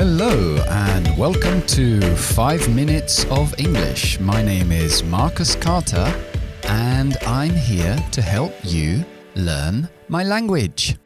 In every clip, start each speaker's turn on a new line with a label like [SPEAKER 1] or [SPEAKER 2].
[SPEAKER 1] hello, and welcome to 5 Minutes of English. My name is Marcus Carter, and I'm here to help you learn my language.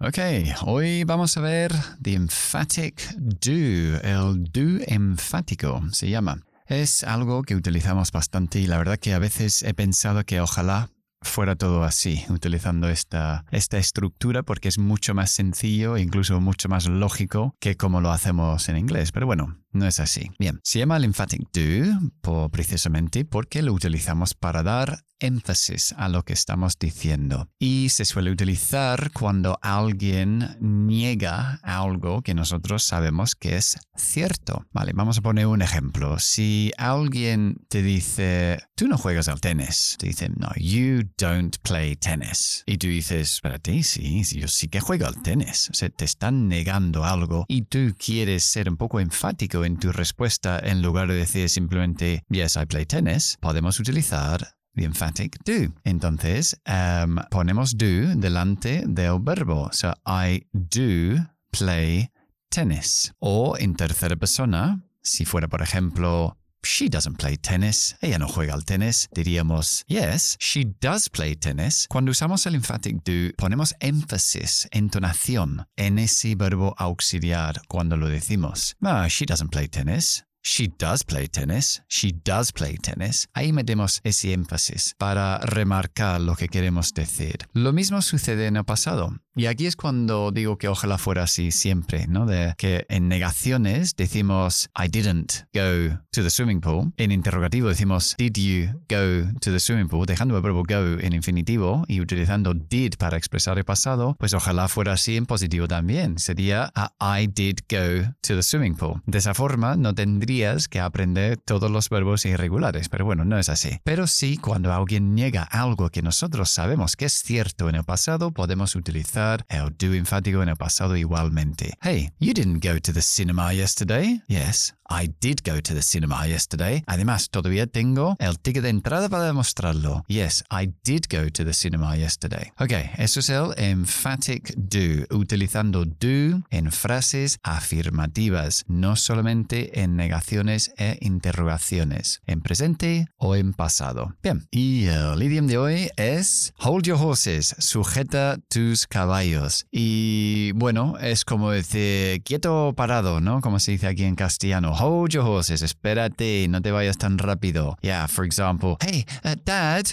[SPEAKER 1] Ok, hoy vamos a ver the emphatic do, el do enfático se llama. Es algo que utilizamos bastante y la verdad que a veces he pensado que ojalá fuera todo así, utilizando esta, esta estructura porque es mucho más sencillo e incluso mucho más lógico que como lo hacemos en inglés. Pero bueno, no es así. Bien, se llama el emphatic do precisamente porque lo utilizamos para dar énfasis a lo que estamos diciendo. Y se suele utilizar cuando alguien niega algo que nosotros sabemos que es cierto. Vale, vamos a poner un ejemplo. Si alguien te dice, tú no juegas al tenis, te dice, no, you don't play tennis. Y tú dices, ti sí, yo sí que juego al tenis. O sea, te están negando algo y tú quieres ser un poco enfático en tu respuesta en lugar de decir simplemente, yes, I play tennis, podemos utilizar the emphatic do. Entonces, um, ponemos do delante del verbo. So, I do play tennis. O en tercera persona, si fuera, por ejemplo, she doesn't play tennis, ella no juega al tenis, diríamos, yes, she does play tennis. Cuando usamos el emphatic do, ponemos énfasis, entonación en ese verbo auxiliar cuando lo decimos. Ah, she doesn't play tennis. She does play tennis. She does play tennis. Ahí metemos ese énfasis para remarcar lo que queremos decir. Lo mismo sucede en el pasado. Y aquí es cuando digo que ojalá fuera así siempre, ¿no? De que en negaciones decimos I didn't go to the swimming pool. En interrogativo decimos Did you go to the swimming pool? Dejando el verbo go en infinitivo y utilizando did para expresar el pasado, pues ojalá fuera así en positivo también. Sería I did go to the swimming pool. De esa forma no tendrías que aprender todos los verbos irregulares, pero bueno, no es así. Pero sí, cuando alguien niega algo que nosotros sabemos que es cierto en el pasado, podemos utilizar el do enfático en el pasado igualmente. Hey, you didn't go to the cinema yesterday? Yes, I did go to the cinema yesterday. Además, todavía tengo el ticket de entrada para demostrarlo. Yes, I did go to the cinema yesterday. Ok, eso es el emphatic do, utilizando do en frases afirmativas, no solamente en negaciones e interrogaciones, en presente o en pasado. Bien, y el idioma de hoy es hold your horses, sujeta tus caballos. Y bueno, es como decir quieto parado, ¿no? Como se dice aquí en castellano hold your horses, espérate, no te vayas tan rápido. Yeah, for example, hey, uh, Dad,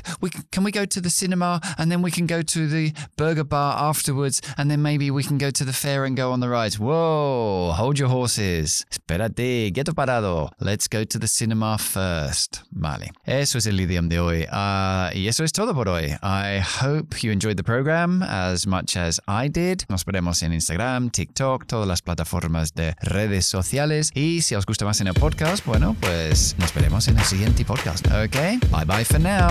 [SPEAKER 1] can we go to the cinema and then we can go to the burger bar afterwards and then maybe we can go to the fair and go on the rides. Whoa, hold your horses. Espérate, quieto parado. Let's go to the cinema first. Vale, eso es el idioma de hoy. Uh, y eso es todo por hoy. I hope you enjoyed the program as much as I did. Nos veremos en Instagram, TikTok, todas las plataformas de redes sociales. Y si os gusta más en el podcast, bueno, pues nos veremos en el siguiente podcast. Ok, bye bye for now.